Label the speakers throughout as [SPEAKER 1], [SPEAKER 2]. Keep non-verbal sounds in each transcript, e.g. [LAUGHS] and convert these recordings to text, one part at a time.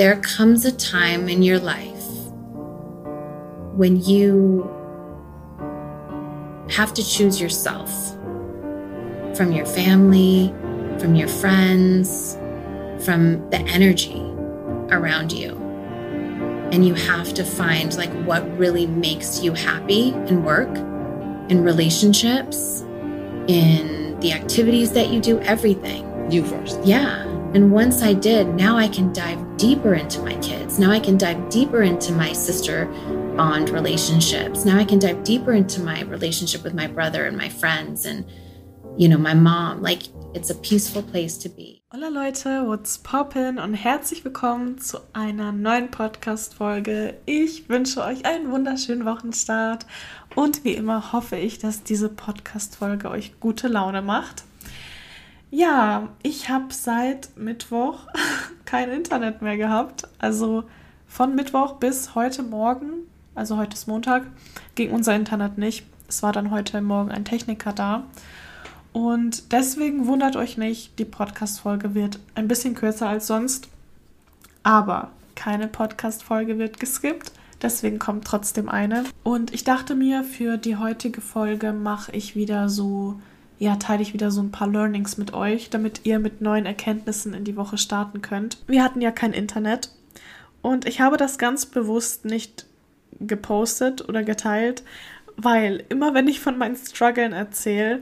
[SPEAKER 1] there comes a time in your life when you have to choose yourself from your family, from your friends, from the energy around you. And you have to find like what really makes you happy in work, in relationships, in the activities that you do, everything.
[SPEAKER 2] You first.
[SPEAKER 1] Yeah. And once I did, now I can dive deeper into my kids. Now I can dive deeper into my sister bond relationships. Now I can dive deeper into my relationship with my brother and my friends and, you know, my mom. Like, it's a peaceful place to be.
[SPEAKER 3] Hola Leute, what's poppin und herzlich willkommen zu einer neuen Podcast-Folge. Ich wünsche euch einen wunderschönen Wochenstart und wie immer hoffe ich, dass diese Podcast-Folge euch gute Laune macht. Ja, ich habe seit Mittwoch [LAUGHS] kein Internet mehr gehabt. Also von Mittwoch bis heute Morgen, also heute ist Montag, ging unser Internet nicht. Es war dann heute Morgen ein Techniker da. Und deswegen wundert euch nicht, die Podcast-Folge wird ein bisschen kürzer als sonst. Aber keine Podcast-Folge wird geskippt. Deswegen kommt trotzdem eine. Und ich dachte mir, für die heutige Folge mache ich wieder so ja, teile ich wieder so ein paar Learnings mit euch, damit ihr mit neuen Erkenntnissen in die Woche starten könnt. Wir hatten ja kein Internet und ich habe das ganz bewusst nicht gepostet oder geteilt, weil immer wenn ich von meinen Struggeln erzähle,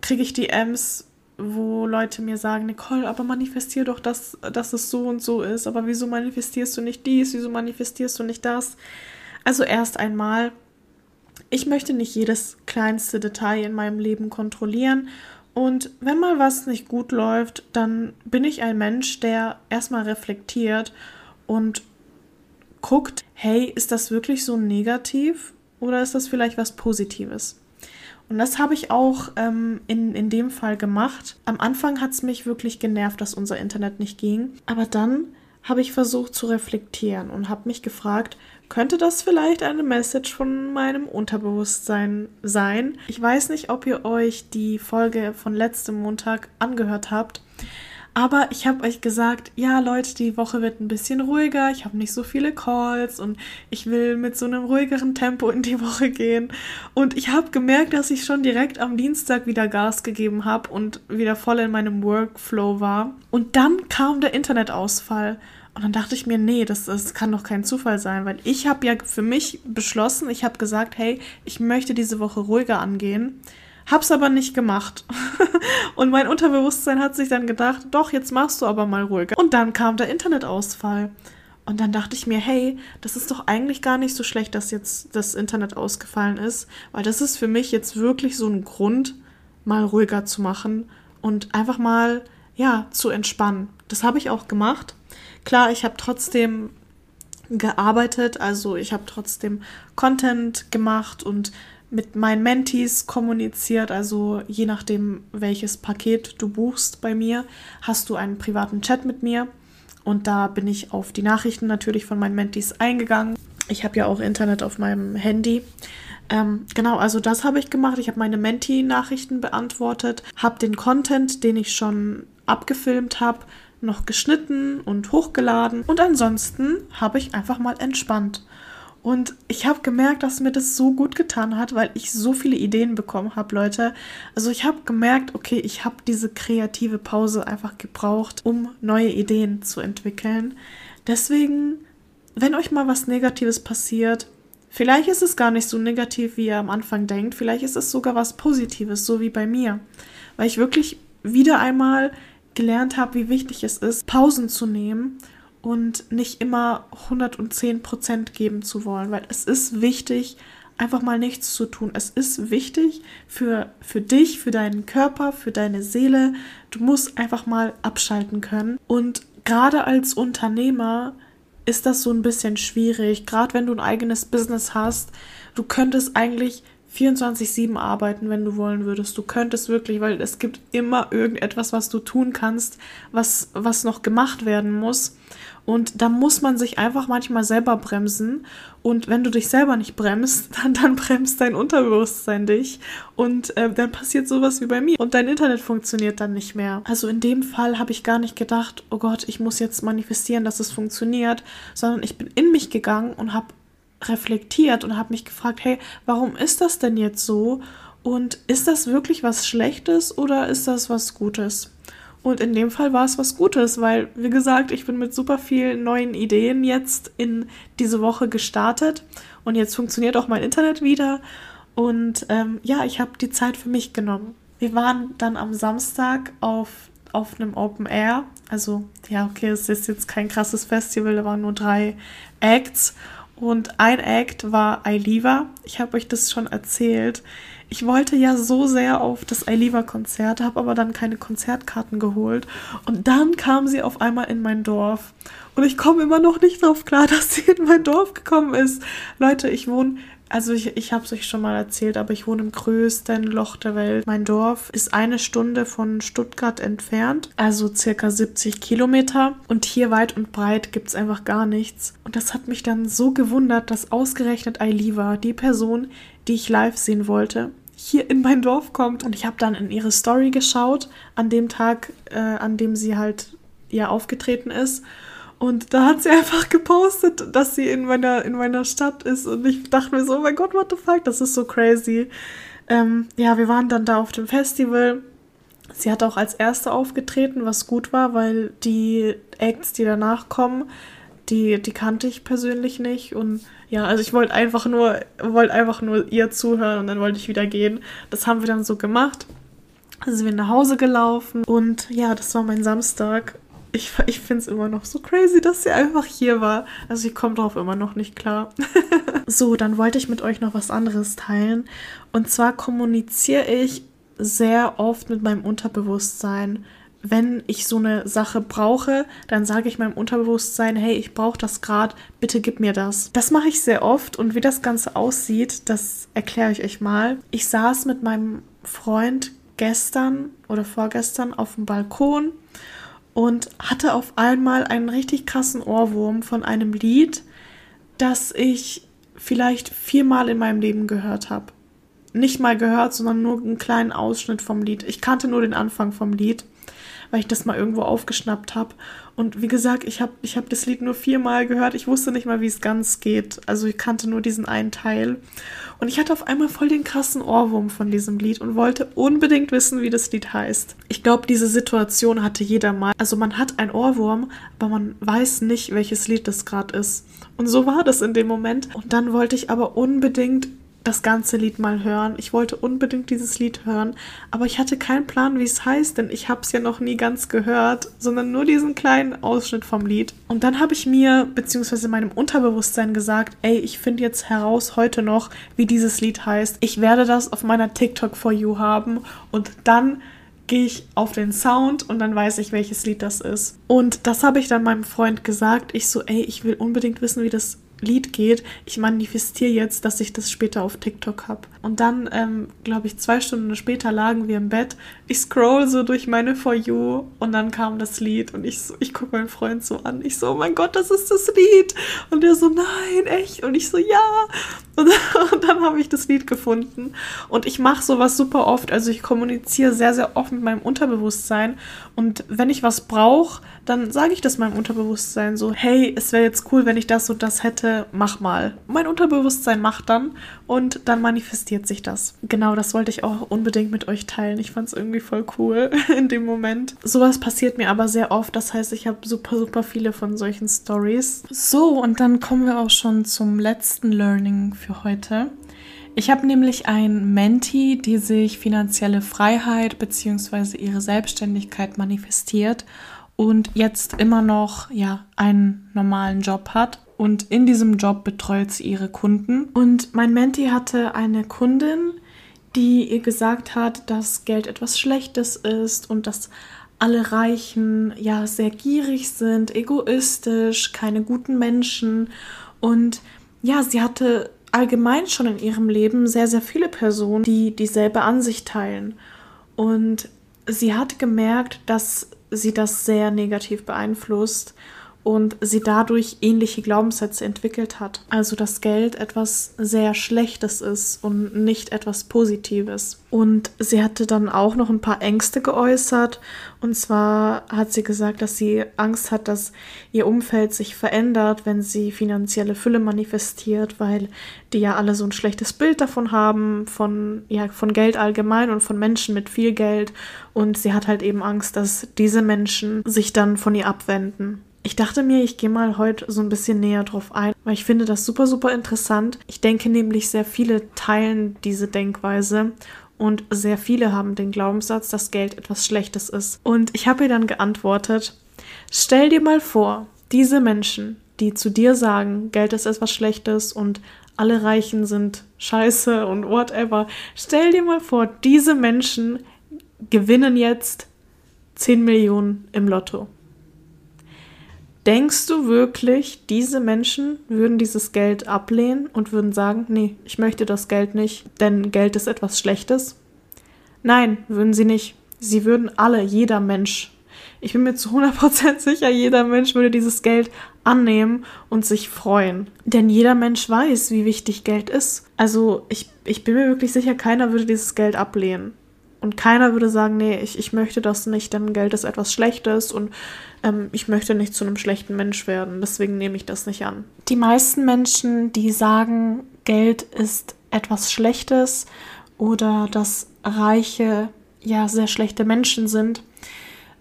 [SPEAKER 3] kriege ich DMs, wo Leute mir sagen, Nicole, aber manifestier doch, dass, dass es so und so ist. Aber wieso manifestierst du nicht dies? Wieso manifestierst du nicht das? Also erst einmal ich möchte nicht jedes kleinste Detail in meinem Leben kontrollieren. Und wenn mal was nicht gut läuft, dann bin ich ein Mensch, der erstmal reflektiert und guckt, hey, ist das wirklich so negativ oder ist das vielleicht was Positives? Und das habe ich auch ähm, in, in dem Fall gemacht. Am Anfang hat es mich wirklich genervt, dass unser Internet nicht ging. Aber dann habe ich versucht zu reflektieren und habe mich gefragt, könnte das vielleicht eine Message von meinem Unterbewusstsein sein. Ich weiß nicht, ob ihr euch die Folge von letztem Montag angehört habt. Aber ich habe euch gesagt, ja Leute, die Woche wird ein bisschen ruhiger, ich habe nicht so viele Calls und ich will mit so einem ruhigeren Tempo in die Woche gehen. Und ich habe gemerkt, dass ich schon direkt am Dienstag wieder Gas gegeben habe und wieder voll in meinem Workflow war. Und dann kam der Internetausfall. Und dann dachte ich mir, nee, das, das kann doch kein Zufall sein, weil ich habe ja für mich beschlossen, ich habe gesagt, hey, ich möchte diese Woche ruhiger angehen, hab's aber nicht gemacht. [LAUGHS] und mein Unterbewusstsein hat sich dann gedacht, doch, jetzt machst du aber mal ruhiger. Und dann kam der Internetausfall. Und dann dachte ich mir, hey, das ist doch eigentlich gar nicht so schlecht, dass jetzt das Internet ausgefallen ist, weil das ist für mich jetzt wirklich so ein Grund, mal ruhiger zu machen und einfach mal, ja, zu entspannen. Das habe ich auch gemacht. Klar, ich habe trotzdem gearbeitet, also ich habe trotzdem Content gemacht und mit meinen Mentees kommuniziert, also je nachdem, welches Paket du buchst bei mir, hast du einen privaten Chat mit mir und da bin ich auf die Nachrichten natürlich von meinen Mentees eingegangen. Ich habe ja auch Internet auf meinem Handy. Ähm, genau, also das habe ich gemacht. Ich habe meine Mentee-Nachrichten beantwortet, habe den Content, den ich schon abgefilmt habe, noch geschnitten und hochgeladen und ansonsten habe ich einfach mal entspannt. Und ich habe gemerkt, dass mir das so gut getan hat, weil ich so viele Ideen bekommen habe, Leute. Also ich habe gemerkt, okay, ich habe diese kreative Pause einfach gebraucht, um neue Ideen zu entwickeln. Deswegen, wenn euch mal was Negatives passiert, vielleicht ist es gar nicht so negativ, wie ihr am Anfang denkt. Vielleicht ist es sogar was Positives, so wie bei mir. Weil ich wirklich wieder einmal gelernt habe, wie wichtig es ist, Pausen zu nehmen und nicht immer 110 Prozent geben zu wollen, weil es ist wichtig, einfach mal nichts zu tun. Es ist wichtig für, für dich, für deinen Körper, für deine Seele. Du musst einfach mal abschalten können. Und gerade als Unternehmer ist das so ein bisschen schwierig, gerade wenn du ein eigenes Business hast. Du könntest eigentlich 24-7 arbeiten, wenn du wollen würdest. Du könntest wirklich, weil es gibt immer irgendetwas, was du tun kannst, was, was noch gemacht werden muss. Und da muss man sich einfach manchmal selber bremsen. Und wenn du dich selber nicht bremst, [LAUGHS] dann, dann bremst dein Unterbewusstsein dich. Und äh, dann passiert sowas wie bei mir. Und dein Internet funktioniert dann nicht mehr. Also in dem Fall habe ich gar nicht gedacht, oh Gott, ich muss jetzt manifestieren, dass es funktioniert. Sondern ich bin in mich gegangen und habe reflektiert und habe mich gefragt, hey, warum ist das denn jetzt so? Und ist das wirklich was Schlechtes oder ist das was Gutes? Und in dem Fall war es was Gutes, weil, wie gesagt, ich bin mit super vielen neuen Ideen jetzt in diese Woche gestartet und jetzt funktioniert auch mein Internet wieder. Und ähm, ja, ich habe die Zeit für mich genommen. Wir waren dann am Samstag auf, auf einem Open Air. Also, ja, okay, es ist jetzt kein krasses Festival, da waren nur drei Acts. Und ein Act war Ailiva. Ich habe euch das schon erzählt. Ich wollte ja so sehr auf das Ailiva-Konzert, habe aber dann keine Konzertkarten geholt. Und dann kam sie auf einmal in mein Dorf. Und ich komme immer noch nicht drauf klar, [LAUGHS] dass sie in mein Dorf gekommen ist. Leute, ich wohne also ich, ich habe es euch schon mal erzählt, aber ich wohne im größten Loch der Welt. Mein Dorf ist eine Stunde von Stuttgart entfernt, also circa 70 Kilometer. Und hier weit und breit gibt es einfach gar nichts. Und das hat mich dann so gewundert, dass ausgerechnet Ailiva, die Person, die ich live sehen wollte, hier in mein Dorf kommt. Und ich habe dann in ihre Story geschaut, an dem Tag, äh, an dem sie halt ja aufgetreten ist. Und da hat sie einfach gepostet, dass sie in meiner, in meiner Stadt ist. Und ich dachte mir so, oh mein Gott, what the fuck, das ist so crazy. Ähm, ja, wir waren dann da auf dem Festival. Sie hat auch als erste aufgetreten, was gut war, weil die Acts, die danach kommen, die, die kannte ich persönlich nicht. Und ja, also ich wollte einfach nur, wollte einfach nur ihr zuhören und dann wollte ich wieder gehen. Das haben wir dann so gemacht. Also sind wir nach Hause gelaufen und ja, das war mein Samstag ich, ich finde es immer noch so crazy, dass sie einfach hier war. Also ich komme darauf immer noch nicht klar. [LAUGHS] so, dann wollte ich mit euch noch was anderes teilen. Und zwar kommuniziere ich sehr oft mit meinem Unterbewusstsein. Wenn ich so eine Sache brauche, dann sage ich meinem Unterbewusstsein, hey, ich brauche das gerade, bitte gib mir das. Das mache ich sehr oft und wie das Ganze aussieht, das erkläre ich euch mal. Ich saß mit meinem Freund gestern oder vorgestern auf dem Balkon und hatte auf einmal einen richtig krassen Ohrwurm von einem Lied, das ich vielleicht viermal in meinem Leben gehört habe. Nicht mal gehört, sondern nur einen kleinen Ausschnitt vom Lied. Ich kannte nur den Anfang vom Lied weil ich das mal irgendwo aufgeschnappt habe. Und wie gesagt, ich habe ich hab das Lied nur viermal gehört. Ich wusste nicht mal, wie es ganz geht. Also ich kannte nur diesen einen Teil. Und ich hatte auf einmal voll den krassen Ohrwurm von diesem Lied und wollte unbedingt wissen, wie das Lied heißt. Ich glaube, diese Situation hatte jeder mal. Also man hat einen Ohrwurm, aber man weiß nicht, welches Lied das gerade ist. Und so war das in dem Moment. Und dann wollte ich aber unbedingt das ganze Lied mal hören. Ich wollte unbedingt dieses Lied hören, aber ich hatte keinen Plan, wie es heißt, denn ich habe es ja noch nie ganz gehört, sondern nur diesen kleinen Ausschnitt vom Lied. Und dann habe ich mir beziehungsweise meinem Unterbewusstsein gesagt, ey, ich finde jetzt heraus heute noch, wie dieses Lied heißt. Ich werde das auf meiner TikTok for You haben und dann gehe ich auf den Sound und dann weiß ich, welches Lied das ist. Und das habe ich dann meinem Freund gesagt. Ich so, ey, ich will unbedingt wissen, wie das Lied geht, ich manifestiere jetzt, dass ich das später auf TikTok habe. Und dann, ähm, glaube ich, zwei Stunden später lagen wir im Bett. Ich scroll so durch meine For You und dann kam das Lied und ich, so, ich gucke meinen Freund so an. Ich so, oh mein Gott, das ist das Lied. Und der so, nein, echt? Und ich so, ja. Und, [LAUGHS] und dann habe ich das Lied gefunden. Und ich mache sowas super oft. Also ich kommuniziere sehr, sehr oft mit meinem Unterbewusstsein. Und wenn ich was brauche, dann sage ich das meinem Unterbewusstsein so, hey, es wäre jetzt cool, wenn ich das und das hätte, mach mal. Mein Unterbewusstsein macht dann und dann manifestiert sich das. Genau, das wollte ich auch unbedingt mit euch teilen. Ich fand es irgendwie voll cool [LAUGHS] in dem Moment. Sowas passiert mir aber sehr oft. Das heißt, ich habe super, super viele von solchen Stories. So, und dann kommen wir auch schon zum letzten Learning für heute. Ich habe nämlich ein Menti, die sich finanzielle Freiheit bzw. ihre Selbstständigkeit manifestiert und jetzt immer noch ja einen normalen Job hat und in diesem Job betreut sie ihre Kunden. Und mein Menti hatte eine Kundin, die ihr gesagt hat, dass Geld etwas Schlechtes ist und dass alle Reichen ja sehr gierig sind, egoistisch, keine guten Menschen. Und ja, sie hatte allgemein schon in ihrem Leben sehr, sehr viele Personen, die dieselbe Ansicht teilen. Und sie hat gemerkt, dass sie das sehr negativ beeinflusst und sie dadurch ähnliche Glaubenssätze entwickelt hat. Also dass Geld etwas sehr Schlechtes ist und nicht etwas Positives. Und sie hatte dann auch noch ein paar Ängste geäußert. Und zwar hat sie gesagt, dass sie Angst hat, dass ihr Umfeld sich verändert, wenn sie finanzielle Fülle manifestiert, weil die ja alle so ein schlechtes Bild davon haben, von, ja, von Geld allgemein und von Menschen mit viel Geld. Und sie hat halt eben Angst, dass diese Menschen sich dann von ihr abwenden. Ich dachte mir, ich gehe mal heute so ein bisschen näher drauf ein, weil ich finde das super, super interessant. Ich denke nämlich, sehr viele teilen diese Denkweise und sehr viele haben den Glaubenssatz, dass Geld etwas Schlechtes ist. Und ich habe ihr dann geantwortet, stell dir mal vor, diese Menschen, die zu dir sagen, Geld ist etwas Schlechtes und alle Reichen sind scheiße und whatever, stell dir mal vor, diese Menschen gewinnen jetzt 10 Millionen im Lotto. Denkst du wirklich, diese Menschen würden dieses Geld ablehnen und würden sagen, nee, ich möchte das Geld nicht, denn Geld ist etwas Schlechtes? Nein, würden sie nicht. Sie würden alle, jeder Mensch, ich bin mir zu 100% [LAUGHS] sicher, jeder Mensch würde dieses Geld annehmen und sich freuen. Denn jeder Mensch weiß, wie wichtig Geld ist. Also ich, ich bin mir wirklich sicher, keiner würde dieses Geld ablehnen. Und keiner würde sagen, nee, ich, ich möchte das nicht, denn Geld ist etwas Schlechtes und ähm, ich möchte nicht zu einem schlechten Mensch werden, deswegen nehme ich das nicht an. Die meisten Menschen, die sagen, Geld ist etwas Schlechtes oder dass Reiche ja sehr schlechte Menschen sind,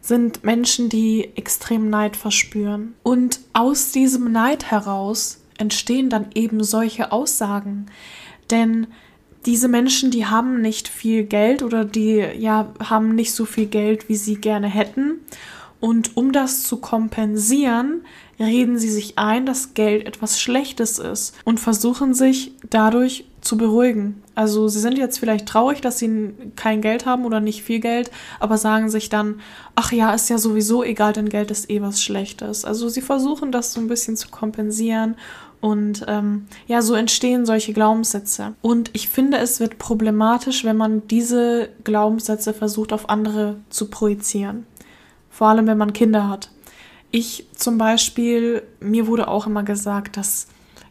[SPEAKER 3] sind Menschen, die extrem Neid verspüren. Und aus diesem Neid heraus entstehen dann eben solche Aussagen. Denn diese Menschen, die haben nicht viel Geld oder die ja haben nicht so viel Geld, wie sie gerne hätten. Und um das zu kompensieren, reden sie sich ein, dass Geld etwas Schlechtes ist und versuchen sich dadurch zu beruhigen. Also sie sind jetzt vielleicht traurig, dass sie kein Geld haben oder nicht viel Geld, aber sagen sich dann, ach ja, ist ja sowieso egal, denn Geld ist eh was Schlechtes. Also sie versuchen das so ein bisschen zu kompensieren und ähm, ja, so entstehen solche Glaubenssätze. Und ich finde, es wird problematisch, wenn man diese Glaubenssätze versucht, auf andere zu projizieren. Vor allem, wenn man Kinder hat. Ich zum Beispiel, mir wurde auch immer gesagt, dass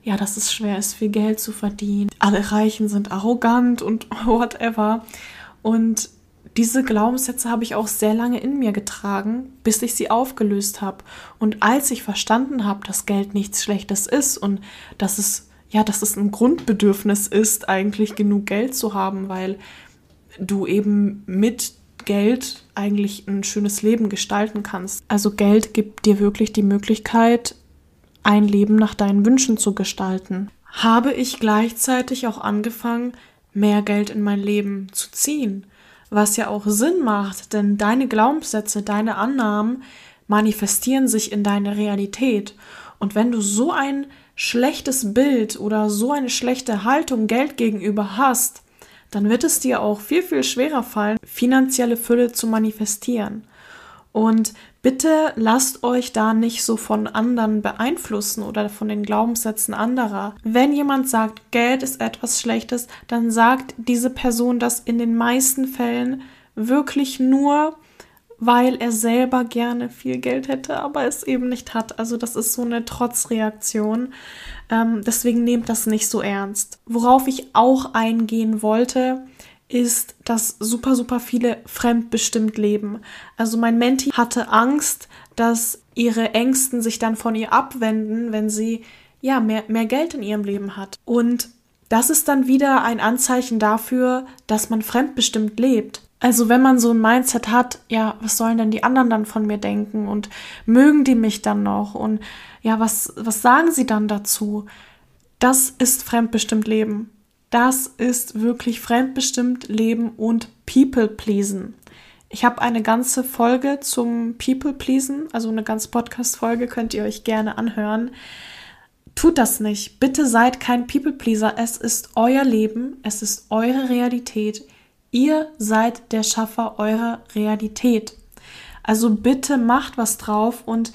[SPEAKER 3] ja, dass es schwer ist, viel Geld zu verdienen. Alle Reichen sind arrogant und [LAUGHS] whatever. Und diese Glaubenssätze habe ich auch sehr lange in mir getragen, bis ich sie aufgelöst habe. Und als ich verstanden habe, dass Geld nichts Schlechtes ist und dass es ja, dass es ein Grundbedürfnis ist, eigentlich genug Geld zu haben, weil du eben mit Geld eigentlich ein schönes Leben gestalten kannst. Also Geld gibt dir wirklich die Möglichkeit, ein Leben nach deinen Wünschen zu gestalten. Habe ich gleichzeitig auch angefangen, mehr Geld in mein Leben zu ziehen was ja auch Sinn macht, denn deine Glaubenssätze, deine Annahmen manifestieren sich in deine Realität. Und wenn du so ein schlechtes Bild oder so eine schlechte Haltung Geld gegenüber hast, dann wird es dir auch viel, viel schwerer fallen, finanzielle Fülle zu manifestieren. Und bitte lasst euch da nicht so von anderen beeinflussen oder von den Glaubenssätzen anderer. Wenn jemand sagt, Geld ist etwas Schlechtes, dann sagt diese Person das in den meisten Fällen wirklich nur, weil er selber gerne viel Geld hätte, aber es eben nicht hat. Also das ist so eine Trotzreaktion. Ähm, deswegen nehmt das nicht so ernst. Worauf ich auch eingehen wollte, ist, dass super, super viele fremdbestimmt leben. Also mein Menti hatte Angst, dass ihre Ängsten sich dann von ihr abwenden, wenn sie ja mehr, mehr Geld in ihrem Leben hat. Und das ist dann wieder ein Anzeichen dafür, dass man fremdbestimmt lebt. Also wenn man so ein Mindset hat, ja, was sollen denn die anderen dann von mir denken und mögen die mich dann noch und ja, was, was sagen sie dann dazu? Das ist fremdbestimmt Leben. Das ist wirklich fremdbestimmt Leben und People pleasen. Ich habe eine ganze Folge zum People pleasen, also eine ganze Podcast-Folge könnt ihr euch gerne anhören. Tut das nicht. Bitte seid kein People pleaser. Es ist euer Leben, es ist eure Realität. Ihr seid der Schaffer eurer Realität. Also bitte macht was drauf und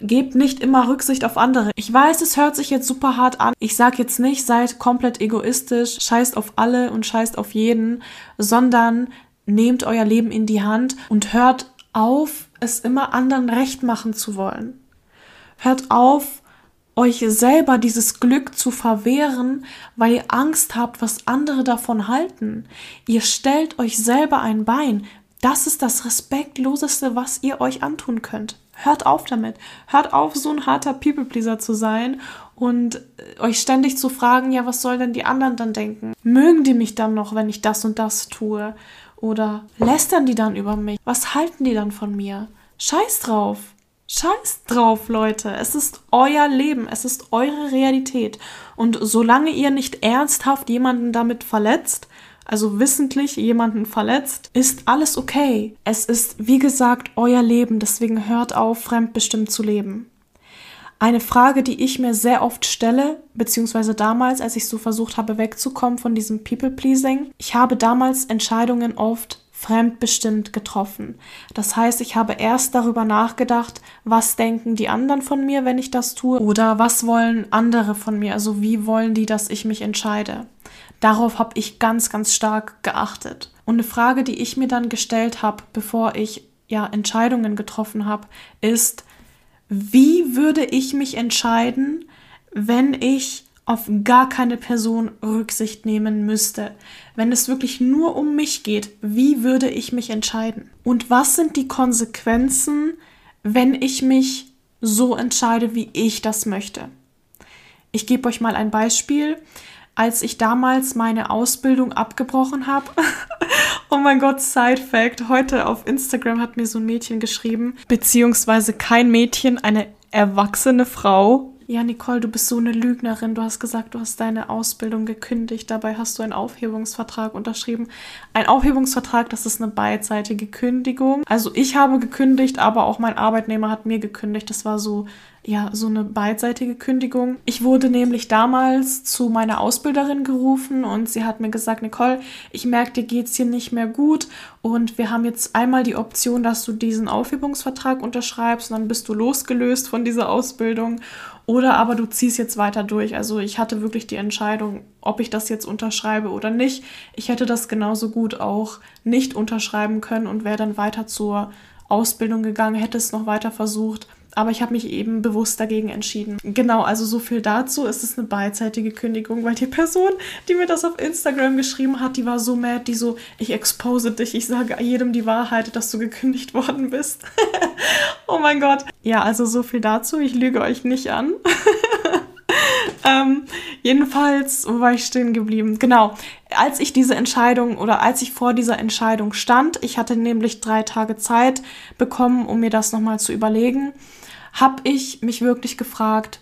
[SPEAKER 3] gebt nicht immer Rücksicht auf andere. Ich weiß, es hört sich jetzt super hart an. Ich sage jetzt nicht, seid komplett egoistisch, scheißt auf alle und scheißt auf jeden, sondern nehmt euer Leben in die Hand und hört auf, es immer anderen recht machen zu wollen. Hört auf, euch selber dieses Glück zu verwehren, weil ihr Angst habt, was andere davon halten. Ihr stellt euch selber ein Bein. Das ist das Respektloseste, was ihr euch antun könnt. Hört auf damit. Hört auf, so ein harter People-Pleaser zu sein und äh, euch ständig zu fragen, ja, was sollen denn die anderen dann denken? Mögen die mich dann noch, wenn ich das und das tue? Oder lästern die dann über mich? Was halten die dann von mir? Scheiß drauf. Scheiß drauf, Leute. Es ist euer Leben. Es ist eure Realität. Und solange ihr nicht ernsthaft jemanden damit verletzt, also wissentlich jemanden verletzt, ist alles okay. Es ist, wie gesagt, euer Leben, deswegen hört auf, fremdbestimmt zu leben. Eine Frage, die ich mir sehr oft stelle, beziehungsweise damals, als ich so versucht habe, wegzukommen von diesem People-Pleasing, ich habe damals Entscheidungen oft fremdbestimmt getroffen. Das heißt, ich habe erst darüber nachgedacht, was denken die anderen von mir, wenn ich das tue, oder was wollen andere von mir, also wie wollen die, dass ich mich entscheide. Darauf habe ich ganz, ganz stark geachtet. Und eine Frage, die ich mir dann gestellt habe, bevor ich ja Entscheidungen getroffen habe, ist, wie würde ich mich entscheiden, wenn ich auf gar keine Person Rücksicht nehmen müsste. Wenn es wirklich nur um mich geht, wie würde ich mich entscheiden? Und was sind die Konsequenzen, wenn ich mich so entscheide, wie ich das möchte? Ich gebe euch mal ein Beispiel als ich damals meine Ausbildung abgebrochen habe. [LAUGHS] oh mein Gott, Side Fact. Heute auf Instagram hat mir so ein Mädchen geschrieben, beziehungsweise kein Mädchen, eine erwachsene Frau. Ja, Nicole, du bist so eine Lügnerin. Du hast gesagt, du hast deine Ausbildung gekündigt. Dabei hast du einen Aufhebungsvertrag unterschrieben. Ein Aufhebungsvertrag, das ist eine beidseitige Kündigung. Also ich habe gekündigt, aber auch mein Arbeitnehmer hat mir gekündigt. Das war so ja, so eine beidseitige Kündigung. Ich wurde nämlich damals zu meiner Ausbilderin gerufen und sie hat mir gesagt, Nicole, ich merke, dir geht's hier nicht mehr gut und wir haben jetzt einmal die Option, dass du diesen Aufhebungsvertrag unterschreibst und dann bist du losgelöst von dieser Ausbildung oder aber du ziehst jetzt weiter durch. Also ich hatte wirklich die Entscheidung, ob ich das jetzt unterschreibe oder nicht. Ich hätte das genauso gut auch nicht unterschreiben können und wäre dann weiter zur Ausbildung gegangen, hätte es noch weiter versucht. Aber ich habe mich eben bewusst dagegen entschieden. Genau, also so viel dazu. Es ist eine beidseitige Kündigung, weil die Person, die mir das auf Instagram geschrieben hat, die war so mad, die so, ich expose dich, ich sage jedem die Wahrheit, dass du gekündigt worden bist. [LAUGHS] oh mein Gott. Ja, also so viel dazu. Ich lüge euch nicht an. [LAUGHS] ähm, jedenfalls, wo war ich stehen geblieben? Genau, als ich diese Entscheidung oder als ich vor dieser Entscheidung stand, ich hatte nämlich drei Tage Zeit bekommen, um mir das nochmal zu überlegen habe ich mich wirklich gefragt,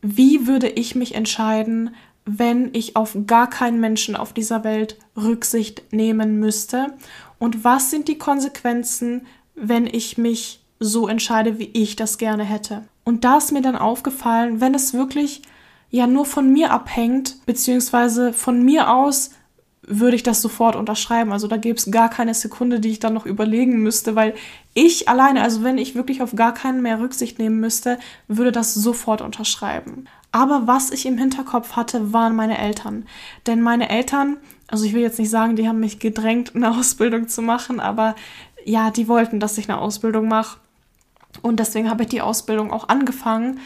[SPEAKER 3] wie würde ich mich entscheiden, wenn ich auf gar keinen Menschen auf dieser Welt Rücksicht nehmen müsste? Und was sind die Konsequenzen, wenn ich mich so entscheide, wie ich das gerne hätte? Und da ist mir dann aufgefallen, wenn es wirklich ja nur von mir abhängt, beziehungsweise von mir aus würde ich das sofort unterschreiben. Also da gäbe es gar keine Sekunde, die ich dann noch überlegen müsste, weil ich alleine, also wenn ich wirklich auf gar keinen mehr Rücksicht nehmen müsste, würde das sofort unterschreiben. Aber was ich im Hinterkopf hatte, waren meine Eltern. Denn meine Eltern, also ich will jetzt nicht sagen, die haben mich gedrängt, eine [LAUGHS] Ausbildung zu machen, aber ja, die wollten, dass ich eine Ausbildung mache. Und deswegen habe ich die Ausbildung auch angefangen,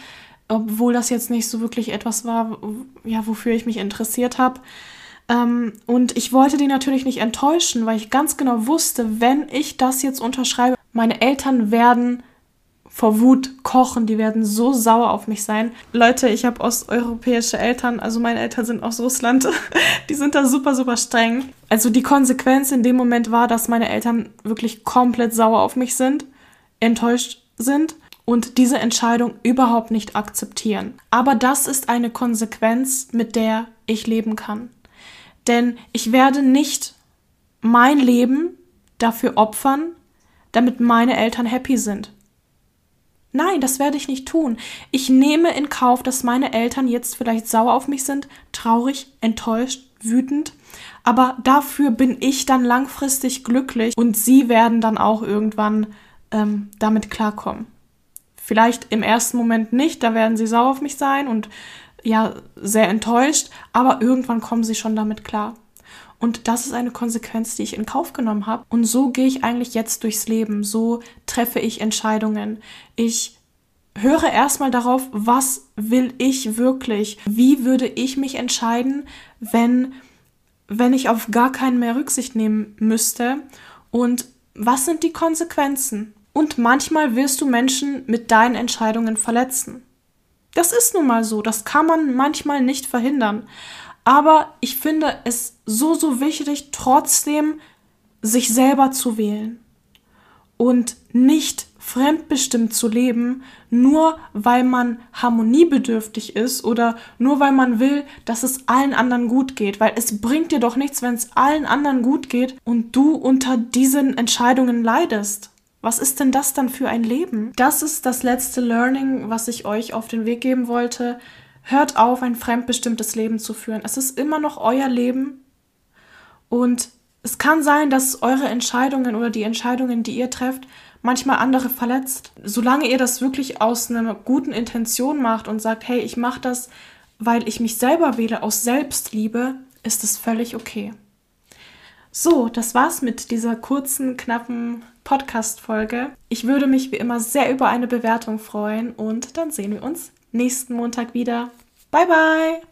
[SPEAKER 3] obwohl das jetzt nicht so wirklich etwas war, ja, wofür ich mich interessiert habe. Ähm, und ich wollte die natürlich nicht enttäuschen, weil ich ganz genau wusste, wenn ich das jetzt unterschreibe, meine Eltern werden vor Wut kochen, die werden so sauer auf mich sein. Leute, ich habe osteuropäische Eltern, also meine Eltern sind aus Russland, [LAUGHS] die sind da super, super streng. Also die Konsequenz in dem Moment war, dass meine Eltern wirklich komplett sauer auf mich sind, enttäuscht sind und diese Entscheidung überhaupt nicht akzeptieren. Aber das ist eine Konsequenz, mit der ich leben kann. Denn ich werde nicht mein Leben dafür opfern, damit meine Eltern happy sind. Nein, das werde ich nicht tun. Ich nehme in Kauf, dass meine Eltern jetzt vielleicht sauer auf mich sind, traurig, enttäuscht, wütend, aber dafür bin ich dann langfristig glücklich und sie werden dann auch irgendwann ähm, damit klarkommen. Vielleicht im ersten Moment nicht, da werden sie sauer auf mich sein und ja sehr enttäuscht, aber irgendwann kommen sie schon damit klar. Und das ist eine Konsequenz, die ich in Kauf genommen habe. Und so gehe ich eigentlich jetzt durchs Leben. So treffe ich Entscheidungen. Ich höre erstmal darauf, was will ich wirklich? Wie würde ich mich entscheiden, wenn, wenn ich auf gar keinen mehr Rücksicht nehmen müsste? Und was sind die Konsequenzen? Und manchmal wirst du Menschen mit deinen Entscheidungen verletzen. Das ist nun mal so, das kann man manchmal nicht verhindern. Aber ich finde es so, so wichtig, trotzdem sich selber zu wählen und nicht fremdbestimmt zu leben, nur weil man harmoniebedürftig ist oder nur weil man will, dass es allen anderen gut geht, weil es bringt dir doch nichts, wenn es allen anderen gut geht und du unter diesen Entscheidungen leidest. Was ist denn das dann für ein Leben? Das ist das letzte Learning, was ich euch auf den Weg geben wollte. Hört auf, ein fremdbestimmtes Leben zu führen. Es ist immer noch euer Leben und es kann sein, dass eure Entscheidungen oder die Entscheidungen, die ihr trefft, manchmal andere verletzt. Solange ihr das wirklich aus einer guten Intention macht und sagt, hey, ich mache das, weil ich mich selber wähle, aus Selbstliebe, ist es völlig okay. So, das war's mit dieser kurzen, knappen Podcast-Folge. Ich würde mich wie immer sehr über eine Bewertung freuen und dann sehen wir uns nächsten Montag wieder. Bye, bye!